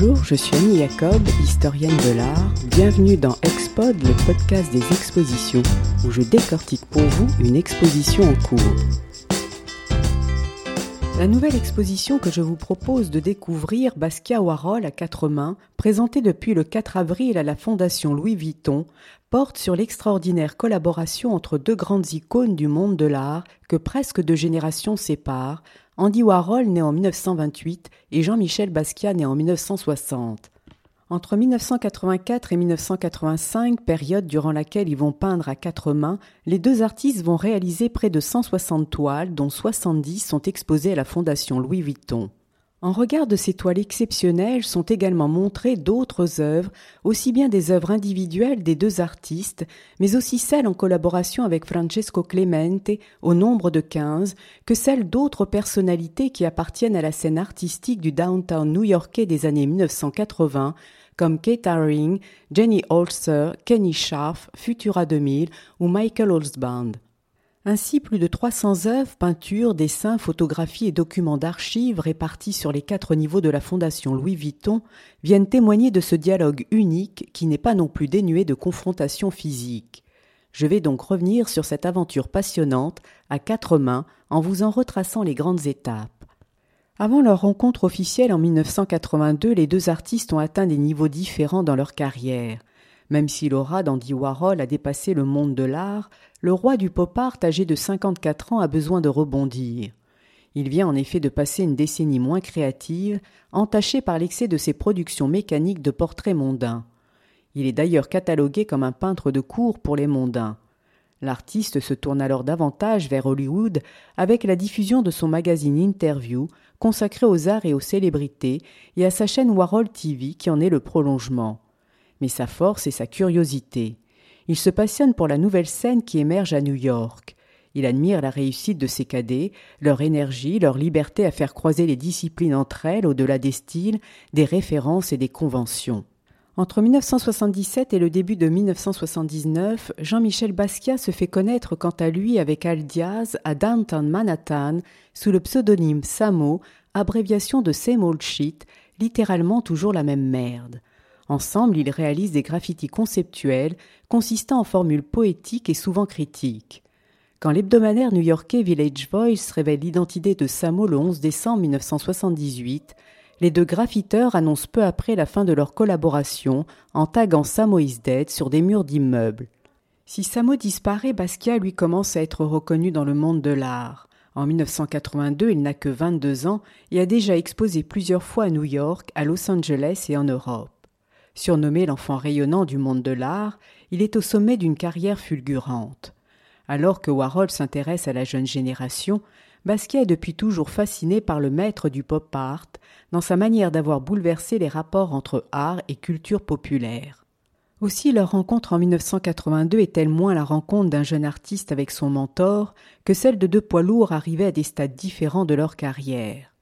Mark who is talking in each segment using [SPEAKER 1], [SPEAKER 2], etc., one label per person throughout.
[SPEAKER 1] Bonjour, je suis Annie Jacob, historienne de l'art. Bienvenue dans Expod, le podcast des expositions, où je décortique pour vous une exposition en cours. La nouvelle exposition que je vous propose de découvrir, Basquiat Warhol à quatre mains, présentée depuis le 4 avril à la Fondation Louis Vuitton, porte sur l'extraordinaire collaboration entre deux grandes icônes du monde de l'art que presque deux générations séparent, Andy Warhol né en 1928 et Jean-Michel Basquiat né en 1960. Entre 1984 et 1985, période durant laquelle ils vont peindre à quatre mains, les deux artistes vont réaliser près de 160 toiles, dont 70 sont exposées à la Fondation Louis Vuitton. En regard de ces toiles exceptionnelles sont également montrées d'autres œuvres, aussi bien des œuvres individuelles des deux artistes, mais aussi celles en collaboration avec Francesco Clemente, au nombre de quinze, que celles d'autres personnalités qui appartiennent à la scène artistique du downtown new-yorkais des années 1980, comme Kate Haring, Jenny Holzer, Kenny Scharf, Futura 2000 ou Michael Holzband. Ainsi, plus de 300 œuvres, peintures, dessins, photographies et documents d'archives répartis sur les quatre niveaux de la Fondation Louis Vuitton viennent témoigner de ce dialogue unique qui n'est pas non plus dénué de confrontations physiques. Je vais donc revenir sur cette aventure passionnante à quatre mains en vous en retraçant les grandes étapes. Avant leur rencontre officielle en 1982, les deux artistes ont atteint des niveaux différents dans leur carrière. Même si l'aura d'Andy Warhol a dépassé le monde de l'art, le roi du pop art âgé de 54 ans a besoin de rebondir. Il vient en effet de passer une décennie moins créative, entachée par l'excès de ses productions mécaniques de portraits mondains. Il est d'ailleurs catalogué comme un peintre de cour pour les mondains. L'artiste se tourne alors davantage vers Hollywood avec la diffusion de son magazine Interview, consacré aux arts et aux célébrités, et à sa chaîne Warhol TV qui en est le prolongement mais sa force est sa curiosité. Il se passionne pour la nouvelle scène qui émerge à New York. Il admire la réussite de ses cadets, leur énergie, leur liberté à faire croiser les disciplines entre elles au-delà des styles, des références et des conventions. Entre 1977 et le début de 1979, Jean-Michel Basquiat se fait connaître quant à lui avec Al Diaz à Downtown Manhattan sous le pseudonyme Samo, abréviation de Same Old Shit, littéralement toujours la même merde. Ensemble, ils réalisent des graffitis conceptuels consistant en formules poétiques et souvent critiques. Quand l'hebdomadaire new-yorkais Village Voice révèle l'identité de Samo le 11 décembre 1978, les deux graffiteurs annoncent peu après la fin de leur collaboration en taguant Samo is dead sur des murs d'immeubles. Si Samo disparaît, Basquiat lui commence à être reconnu dans le monde de l'art. En 1982, il n'a que 22 ans et a déjà exposé plusieurs fois à New York, à Los Angeles et en Europe. Surnommé l'enfant rayonnant du monde de l'art, il est au sommet d'une carrière fulgurante. Alors que Warhol s'intéresse à la jeune génération, Basquiat est depuis toujours fasciné par le maître du pop art dans sa manière d'avoir bouleversé les rapports entre art et culture populaire. Aussi leur rencontre en 1982 est-elle moins la rencontre d'un jeune artiste avec son mentor que celle de deux poids lourds arrivés à des stades différents de leur carrière.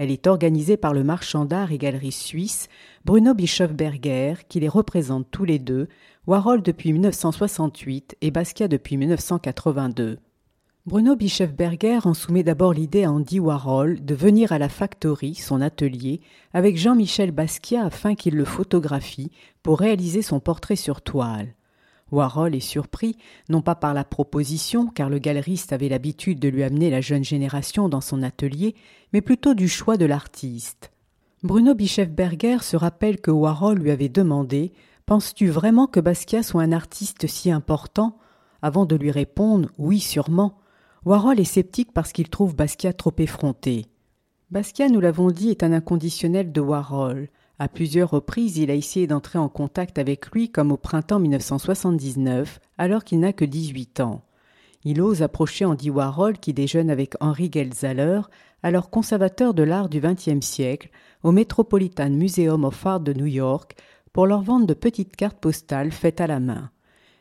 [SPEAKER 1] Elle est organisée par le marchand d'art et galerie suisse Bruno Bischofberger, qui les représente tous les deux, Warhol depuis 1968 et Basquiat depuis 1982. Bruno Bischofberger en soumet d'abord l'idée à Andy Warhol de venir à la Factory, son atelier, avec Jean-Michel Basquiat afin qu'il le photographie pour réaliser son portrait sur toile. Warhol est surpris, non pas par la proposition, car le galeriste avait l'habitude de lui amener la jeune génération dans son atelier, mais plutôt du choix de l'artiste. Bruno Bischefberger se rappelle que Warhol lui avait demandé Penses-tu vraiment que Basquiat soit un artiste si important? Avant de lui répondre Oui, sûrement. Warhol est sceptique parce qu'il trouve Basquiat trop effronté. Basquiat, nous l'avons dit, est un inconditionnel de Warhol. À plusieurs reprises, il a essayé d'entrer en contact avec lui comme au printemps 1979, alors qu'il n'a que 18 ans. Il ose approcher Andy Warhol qui déjeune avec Henri Gelsaler, alors conservateur de l'art du XXe siècle, au Metropolitan Museum of Art de New York, pour leur vendre de petites cartes postales faites à la main.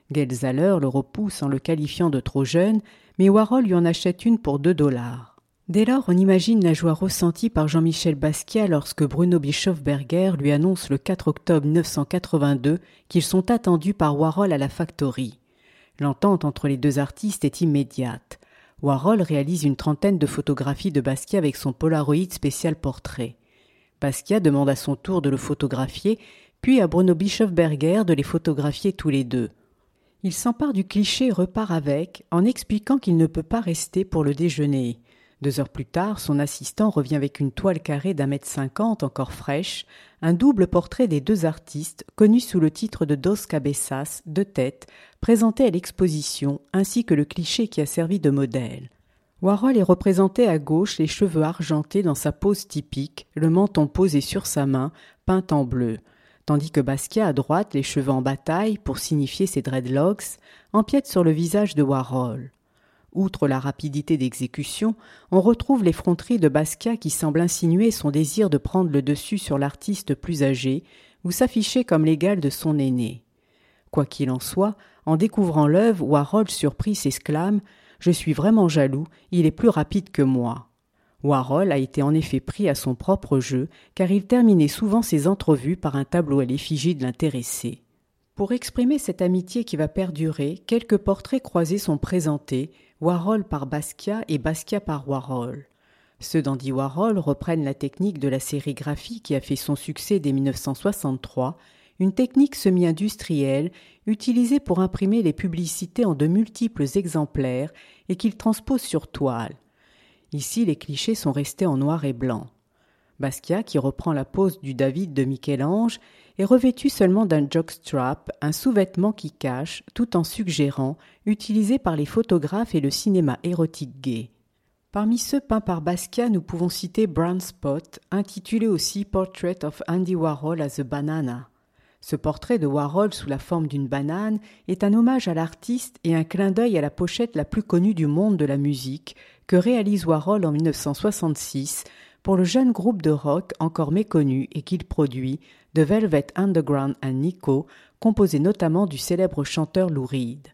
[SPEAKER 1] Gelsaler le repousse en le qualifiant de trop jeune, mais Warhol lui en achète une pour deux dollars. Dès lors, on imagine la joie ressentie par Jean-Michel Basquiat lorsque Bruno Bischofberger lui annonce le 4 octobre 1982 qu'ils sont attendus par Warhol à la Factory. L'entente entre les deux artistes est immédiate. Warhol réalise une trentaine de photographies de Basquiat avec son Polaroid spécial portrait. Basquiat demande à son tour de le photographier, puis à Bruno Bischofberger de les photographier tous les deux. Il s'empare du cliché et repart avec, en expliquant qu'il ne peut pas rester pour le déjeuner. Deux heures plus tard, son assistant revient avec une toile carrée d'un mètre cinquante encore fraîche, un double portrait des deux artistes, connus sous le titre de Dos Cabezas, de tête, présenté à l'exposition, ainsi que le cliché qui a servi de modèle. Warhol est représenté à gauche, les cheveux argentés dans sa pose typique, le menton posé sur sa main, peint en bleu, tandis que Basquiat à droite, les cheveux en bataille, pour signifier ses dreadlocks, empiète sur le visage de Warhol. Outre la rapidité d'exécution, on retrouve l'effronterie de Basquiat qui semble insinuer son désir de prendre le dessus sur l'artiste plus âgé ou s'afficher comme l'égal de son aîné. Quoi qu'il en soit, en découvrant l'œuvre, Warhol surpris s'exclame Je suis vraiment jaloux, il est plus rapide que moi. Warhol a été en effet pris à son propre jeu, car il terminait souvent ses entrevues par un tableau à l'effigie de l'intéressé. Pour exprimer cette amitié qui va perdurer, quelques portraits croisés sont présentés, Warhol par Basquiat et Basquiat par Warhol. Ceux d'Andy Warhol reprennent la technique de la sérigraphie qui a fait son succès dès 1963, une technique semi-industrielle utilisée pour imprimer les publicités en de multiples exemplaires et qu'il transpose sur toile. Ici, les clichés sont restés en noir et blanc. Basquiat, qui reprend la pose du David de Michel-Ange, est revêtu seulement d'un jockstrap, un sous-vêtement qui cache, tout en suggérant, utilisé par les photographes et le cinéma érotique gay. Parmi ceux peints par Basquiat, nous pouvons citer Brown Spot, intitulé aussi Portrait of Andy Warhol as a Banana. Ce portrait de Warhol sous la forme d'une banane est un hommage à l'artiste et un clin d'œil à la pochette la plus connue du monde de la musique que réalise Warhol en 1966 pour le jeune groupe de rock encore méconnu et qu'il produit, The Velvet Underground and Nico, composé notamment du célèbre chanteur Lou Reed.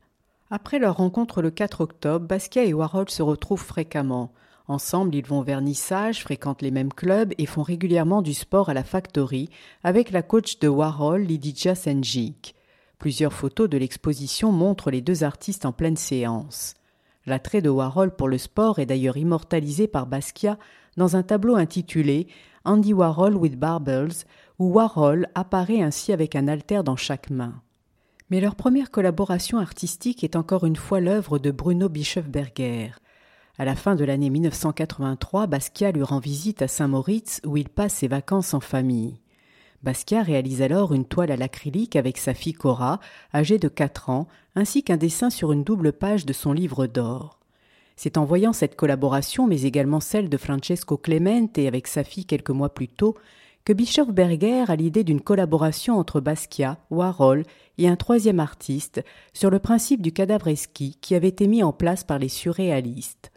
[SPEAKER 1] Après leur rencontre le 4 octobre, Basquiat et Warhol se retrouvent fréquemment. Ensemble, ils vont au vernissage, fréquentent les mêmes clubs et font régulièrement du sport à la Factory avec la coach de Warhol, Lydia Senjik. Plusieurs photos de l'exposition montrent les deux artistes en pleine séance. L'attrait de Warhol pour le sport est d'ailleurs immortalisé par Basquiat dans un tableau intitulé Andy Warhol with Barbels, où Warhol apparaît ainsi avec un alter dans chaque main. Mais leur première collaboration artistique est encore une fois l'œuvre de Bruno Bischofberger. À la fin de l'année 1983, Basquiat lui rend visite à Saint-Moritz où il passe ses vacances en famille. Basquiat réalise alors une toile à l'acrylique avec sa fille Cora, âgée de quatre ans, ainsi qu'un dessin sur une double page de son livre d'or. C'est en voyant cette collaboration, mais également celle de Francesco Clemente avec sa fille quelques mois plus tôt, que Bischofberger a l'idée d'une collaboration entre Basquiat, Warhol et un troisième artiste sur le principe du cadavreski qui avait été mis en place par les surréalistes.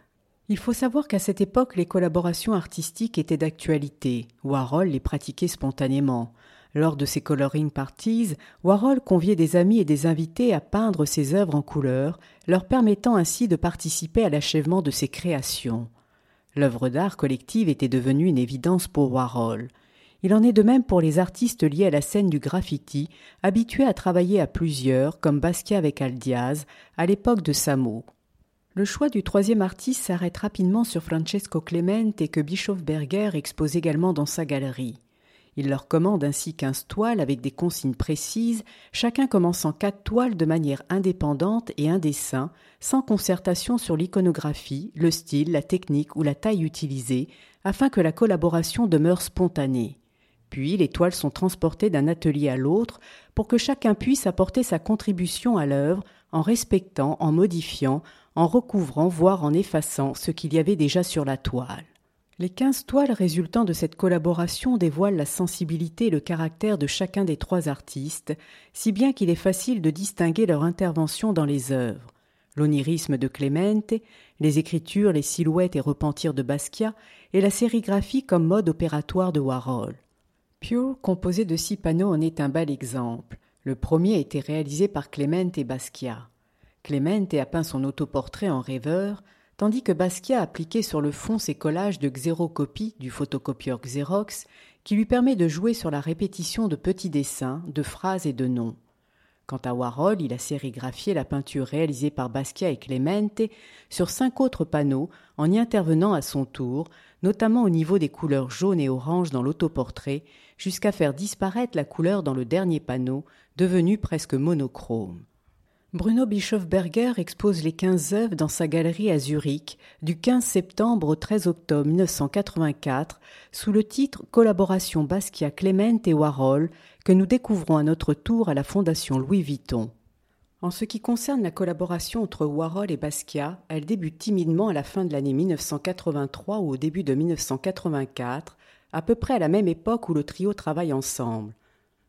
[SPEAKER 1] Il faut savoir qu'à cette époque, les collaborations artistiques étaient d'actualité. Warhol les pratiquait spontanément. Lors de ses coloring parties, Warhol conviait des amis et des invités à peindre ses œuvres en couleur, leur permettant ainsi de participer à l'achèvement de ses créations. L'œuvre d'art collective était devenue une évidence pour Warhol. Il en est de même pour les artistes liés à la scène du graffiti, habitués à travailler à plusieurs, comme Basquiat avec Aldiaz, à l'époque de Samo. Le choix du troisième artiste s'arrête rapidement sur Francesco Clemente et que Bischofberger expose également dans sa galerie. Il leur commande ainsi quinze toiles avec des consignes précises, chacun commençant quatre toiles de manière indépendante et un sans concertation sur l'iconographie, le style, la technique ou la taille utilisée, afin que la collaboration demeure spontanée. Puis les toiles sont transportées d'un atelier à l'autre pour que chacun puisse apporter sa contribution à l'œuvre en respectant, en modifiant, en recouvrant, voire en effaçant ce qu'il y avait déjà sur la toile. Les quinze toiles résultant de cette collaboration dévoilent la sensibilité et le caractère de chacun des trois artistes, si bien qu'il est facile de distinguer leur intervention dans les œuvres. L'onirisme de Clemente, les écritures, les silhouettes et repentirs de Basquiat, et la sérigraphie comme mode opératoire de Warhol. Pure, composé de six panneaux, en est un bel exemple. Le premier a été réalisé par Clemente Basquiat. Clemente a peint son autoportrait en rêveur, tandis que Basquiat a appliqué sur le fond ses collages de xérocopie du photocopieur Xerox, qui lui permet de jouer sur la répétition de petits dessins, de phrases et de noms. Quant à Warhol, il a sérigraphié la peinture réalisée par Basquiat et Clemente sur cinq autres panneaux en y intervenant à son tour, notamment au niveau des couleurs jaune et orange dans l'autoportrait, jusqu'à faire disparaître la couleur dans le dernier panneau, devenu presque monochrome. Bruno Bischofberger expose les 15 œuvres dans sa galerie à Zurich du 15 septembre au 13 octobre 1984 sous le titre Collaboration Basquiat Clement et Warhol que nous découvrons à notre tour à la Fondation Louis Vuitton. En ce qui concerne la collaboration entre Warhol et Basquiat, elle débute timidement à la fin de l'année 1983 ou au début de 1984, à peu près à la même époque où le trio travaille ensemble.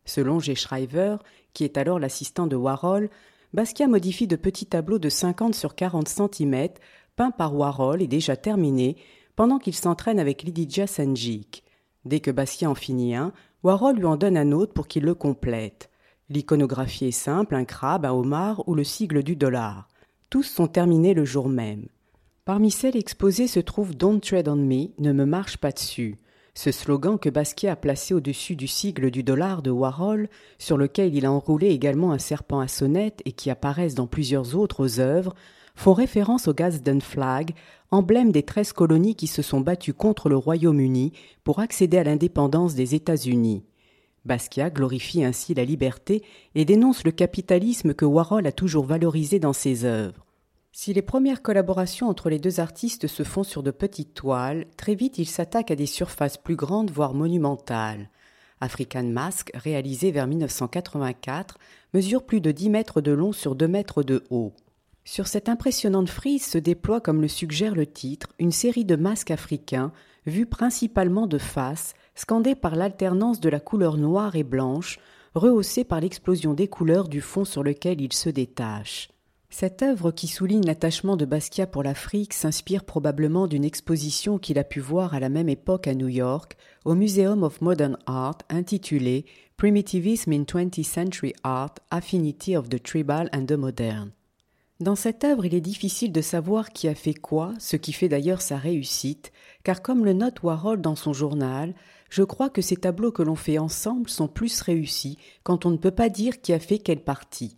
[SPEAKER 1] Selon G. Schreiber, qui est alors l'assistant de Warhol, Basquiat modifie de petits tableaux de 50 sur 40 cm, peints par Warhol et déjà terminés, pendant qu'il s'entraîne avec Lydia Sanjik. Dès que Basquiat en finit un, Warhol lui en donne un autre pour qu'il le complète. L'iconographie est simple, un crabe, un homard ou le sigle du dollar. Tous sont terminés le jour même. Parmi celles exposées se trouve Don't Tread on Me, ne me marche pas dessus. Ce slogan que Basquiat a placé au-dessus du sigle du dollar de Warhol, sur lequel il a enroulé également un serpent à sonnette et qui apparaissent dans plusieurs autres œuvres, font référence au Gadsden Flag, emblème des treize colonies qui se sont battues contre le Royaume-Uni pour accéder à l'indépendance des États-Unis. Basquiat glorifie ainsi la liberté et dénonce le capitalisme que Warhol a toujours valorisé dans ses œuvres. Si les premières collaborations entre les deux artistes se font sur de petites toiles, très vite ils s'attaquent à des surfaces plus grandes, voire monumentales. African Mask, réalisé vers 1984, mesure plus de 10 mètres de long sur 2 mètres de haut. Sur cette impressionnante frise se déploie, comme le suggère le titre, une série de masques africains, vus principalement de face, scandés par l'alternance de la couleur noire et blanche, rehaussée par l'explosion des couleurs du fond sur lequel ils se détachent. Cette œuvre qui souligne l'attachement de Basquiat pour l'Afrique s'inspire probablement d'une exposition qu'il a pu voir à la même époque à New York, au Museum of Modern Art, intitulée Primitivism in 20th Century Art, Affinity of the Tribal and the Modern. Dans cette œuvre, il est difficile de savoir qui a fait quoi, ce qui fait d'ailleurs sa réussite, car comme le note Warhol dans son journal, je crois que ces tableaux que l'on fait ensemble sont plus réussis quand on ne peut pas dire qui a fait quelle partie.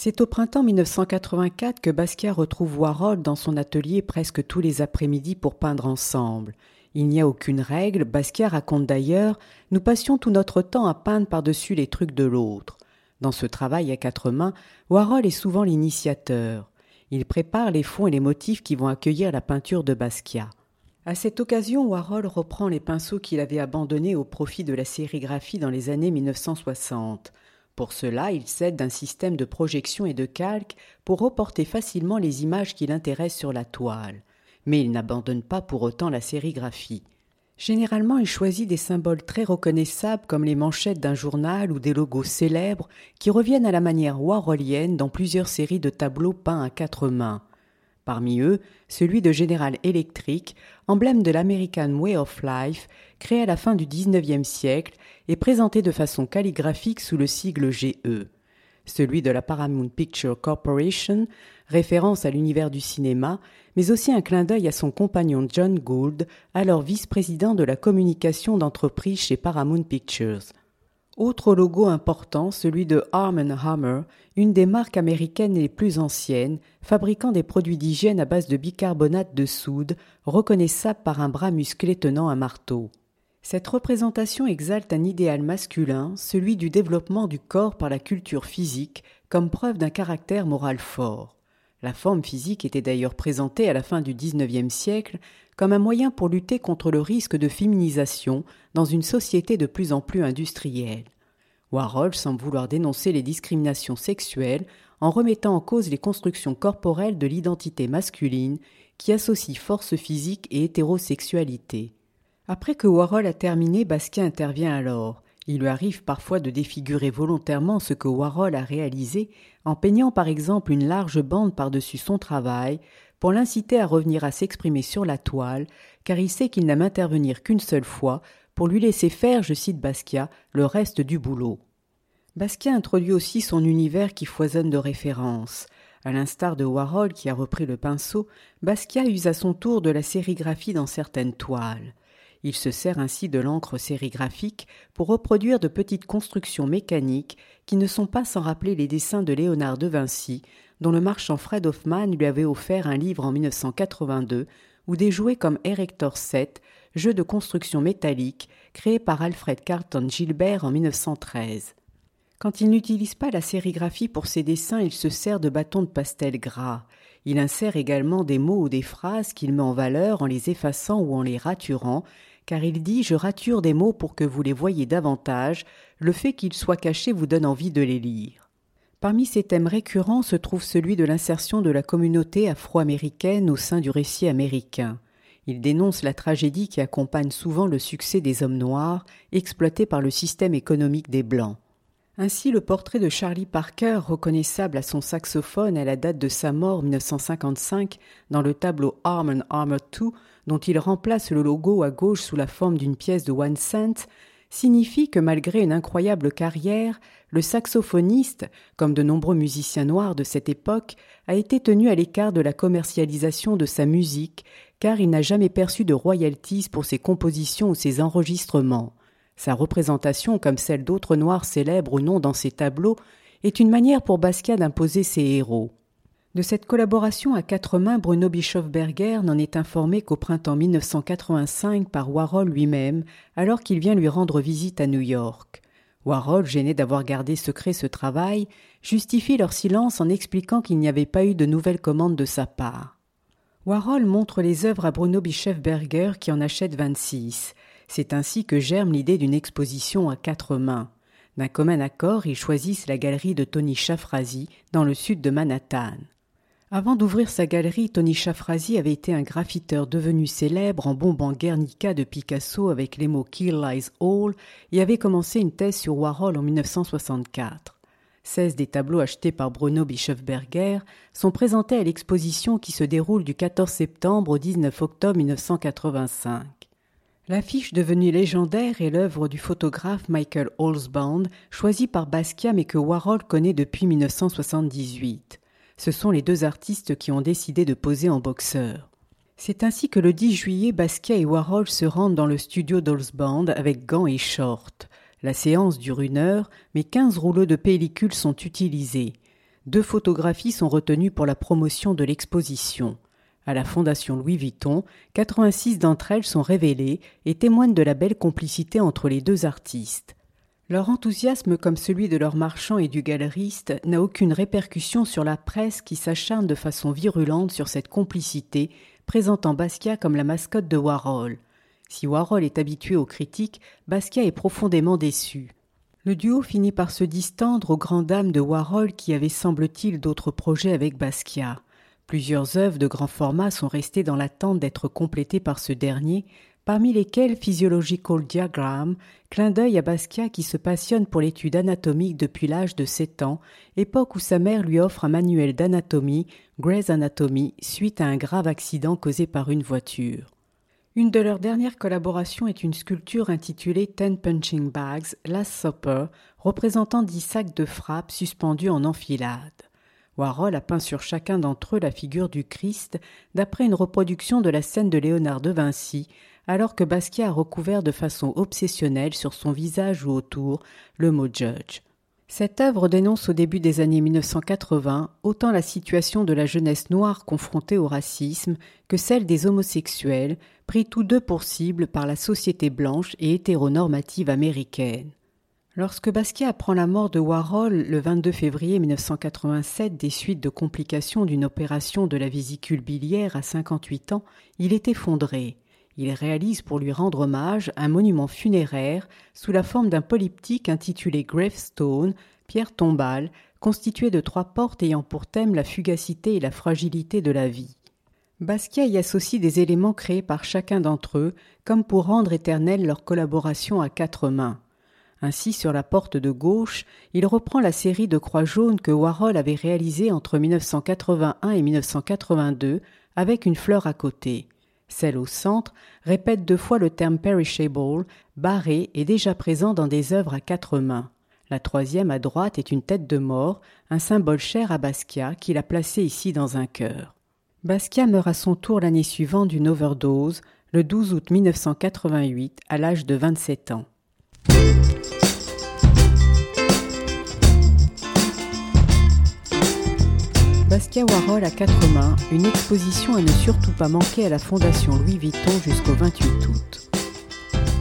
[SPEAKER 1] C'est au printemps 1984 que Basquiat retrouve Warhol dans son atelier presque tous les après-midi pour peindre ensemble. Il n'y a aucune règle, Basquiat raconte d'ailleurs Nous passions tout notre temps à peindre par-dessus les trucs de l'autre. Dans ce travail à quatre mains, Warhol est souvent l'initiateur. Il prépare les fonds et les motifs qui vont accueillir la peinture de Basquiat. À cette occasion, Warhol reprend les pinceaux qu'il avait abandonnés au profit de la sérigraphie dans les années 1960. Pour cela, il s'aide d'un système de projection et de calque pour reporter facilement les images qui l'intéressent sur la toile. Mais il n'abandonne pas pour autant la sérigraphie. Généralement, il choisit des symboles très reconnaissables comme les manchettes d'un journal ou des logos célèbres qui reviennent à la manière warholienne dans plusieurs séries de tableaux peints à quatre mains. Parmi eux, celui de General Electric, emblème de l'American Way of Life, créé à la fin du XIXe siècle et présenté de façon calligraphique sous le sigle GE. Celui de la Paramount Picture Corporation, référence à l'univers du cinéma, mais aussi un clin d'œil à son compagnon John Gould, alors vice-président de la communication d'entreprise chez Paramount Pictures. Autre logo important, celui de Arm Hammer, une des marques américaines les plus anciennes, fabriquant des produits d'hygiène à base de bicarbonate de soude, reconnaissable par un bras musclé tenant un marteau. Cette représentation exalte un idéal masculin, celui du développement du corps par la culture physique, comme preuve d'un caractère moral fort. La forme physique était d'ailleurs présentée à la fin du XIXe siècle comme un moyen pour lutter contre le risque de féminisation dans une société de plus en plus industrielle. Warhol semble vouloir dénoncer les discriminations sexuelles en remettant en cause les constructions corporelles de l'identité masculine qui associent force physique et hétérosexualité. Après que Warhol a terminé, Basquiat intervient alors. Il lui arrive parfois de défigurer volontairement ce que Warhol a réalisé en peignant par exemple une large bande par-dessus son travail pour l'inciter à revenir à s'exprimer sur la toile, car il sait qu'il n'aime intervenir qu'une seule fois pour lui laisser faire, je cite Basquiat, le reste du boulot. Basquiat introduit aussi son univers qui foisonne de références. À l'instar de Warhol qui a repris le pinceau, Basquiat use à son tour de la sérigraphie dans certaines toiles. Il se sert ainsi de l'encre sérigraphique pour reproduire de petites constructions mécaniques qui ne sont pas sans rappeler les dessins de Léonard de Vinci, dont le marchand Fred Hoffman lui avait offert un livre en 1982 où des jouets comme Erector 7, jeu de construction métallique créé par Alfred Carlton Gilbert en 1913. Quand il n'utilise pas la sérigraphie pour ses dessins, il se sert de bâtons de pastel gras. Il insère également des mots ou des phrases qu'il met en valeur en les effaçant ou en les raturant, car il dit Je rature des mots pour que vous les voyiez davantage, le fait qu'ils soient cachés vous donne envie de les lire. Parmi ces thèmes récurrents se trouve celui de l'insertion de la communauté afro-américaine au sein du récit américain. Il dénonce la tragédie qui accompagne souvent le succès des hommes noirs, exploités par le système économique des Blancs. Ainsi, le portrait de Charlie Parker, reconnaissable à son saxophone à la date de sa mort 1955 dans le tableau Arm and Armor 2, dont il remplace le logo à gauche sous la forme d'une pièce de one cent, signifie que malgré une incroyable carrière, le saxophoniste, comme de nombreux musiciens noirs de cette époque, a été tenu à l'écart de la commercialisation de sa musique car il n'a jamais perçu de royalties pour ses compositions ou ses enregistrements. Sa représentation, comme celle d'autres noirs célèbres ou non dans ses tableaux, est une manière pour Basquiat d'imposer ses héros. De cette collaboration à quatre mains, Bruno Bischofberger n'en est informé qu'au printemps 1985 par Warhol lui-même, alors qu'il vient lui rendre visite à New York. Warhol, gêné d'avoir gardé secret ce travail, justifie leur silence en expliquant qu'il n'y avait pas eu de nouvelles commandes de sa part. Warhol montre les œuvres à Bruno Bischofberger qui en achète 26. C'est ainsi que germe l'idée d'une exposition à quatre mains. D'un commun accord, ils choisissent la galerie de Tony Shafrazi dans le sud de Manhattan. Avant d'ouvrir sa galerie, Tony Shafrazi avait été un graffiteur devenu célèbre en bombant Guernica de Picasso avec les mots Kill Lies All et avait commencé une thèse sur Warhol en 1964. 16 des tableaux achetés par Bruno Bischofberger sont présentés à l'exposition qui se déroule du 14 septembre au 19 octobre 1985. L'affiche devenue légendaire est l'œuvre du photographe Michael Holzbound, choisi par Basquiat mais que Warhol connaît depuis 1978. Ce sont les deux artistes qui ont décidé de poser en boxeur. C'est ainsi que le 10 juillet, Basquiat et Warhol se rendent dans le studio d'Holzbound avec gants et shorts. La séance dure une heure, mais quinze rouleaux de pellicule sont utilisés. Deux photographies sont retenues pour la promotion de l'exposition. À la Fondation Louis Vuitton, 86 d'entre elles sont révélées et témoignent de la belle complicité entre les deux artistes. Leur enthousiasme, comme celui de leur marchand et du galeriste, n'a aucune répercussion sur la presse qui s'acharne de façon virulente sur cette complicité, présentant Basquiat comme la mascotte de Warhol. Si Warhol est habitué aux critiques, Basquiat est profondément déçu. Le duo finit par se distendre aux grandes dames de Warhol qui avaient semble-t-il d'autres projets avec Basquiat. Plusieurs œuvres de grand format sont restées dans l'attente d'être complétées par ce dernier, parmi lesquelles Physiological Diagram, clin d'œil à Basquiat qui se passionne pour l'étude anatomique depuis l'âge de sept ans, époque où sa mère lui offre un manuel d'anatomie, Gray's Anatomy, suite à un grave accident causé par une voiture. Une de leurs dernières collaborations est une sculpture intitulée Ten Punching Bags, Last Supper, représentant dix sacs de frappe suspendus en enfilade. Warhol a peint sur chacun d'entre eux la figure du Christ, d'après une reproduction de la scène de Léonard de Vinci, alors que Basquiat a recouvert de façon obsessionnelle sur son visage ou autour le mot judge. Cette œuvre dénonce au début des années 1980 autant la situation de la jeunesse noire confrontée au racisme que celle des homosexuels, pris tous deux pour cible par la société blanche et hétéronormative américaine. Lorsque Basquiat apprend la mort de Warhol le 22 février 1987 des suites de complications d'une opération de la vésicule biliaire à 58 ans, il est effondré. Il réalise pour lui rendre hommage un monument funéraire sous la forme d'un polyptyque intitulé Gravestone, pierre tombale, constitué de trois portes ayant pour thème la fugacité et la fragilité de la vie. Basquiat y associe des éléments créés par chacun d'entre eux, comme pour rendre éternelle leur collaboration à quatre mains. Ainsi, sur la porte de gauche, il reprend la série de croix jaunes que Warhol avait réalisée entre 1981 et 1982, avec une fleur à côté. Celle au centre répète deux fois le terme perishable, barré et déjà présent dans des œuvres à quatre mains. La troisième à droite est une tête de mort, un symbole cher à Basquiat qu'il a placé ici dans un cœur. Basquiat meurt à son tour l'année suivante d'une overdose, le 12 août 1988, à l'âge de 27 ans. Basquiat Warhol à quatre mains, une exposition à ne surtout pas manquer à la Fondation Louis Vuitton jusqu'au 28 août.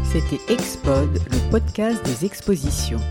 [SPEAKER 1] C'était Expod, le podcast des expositions.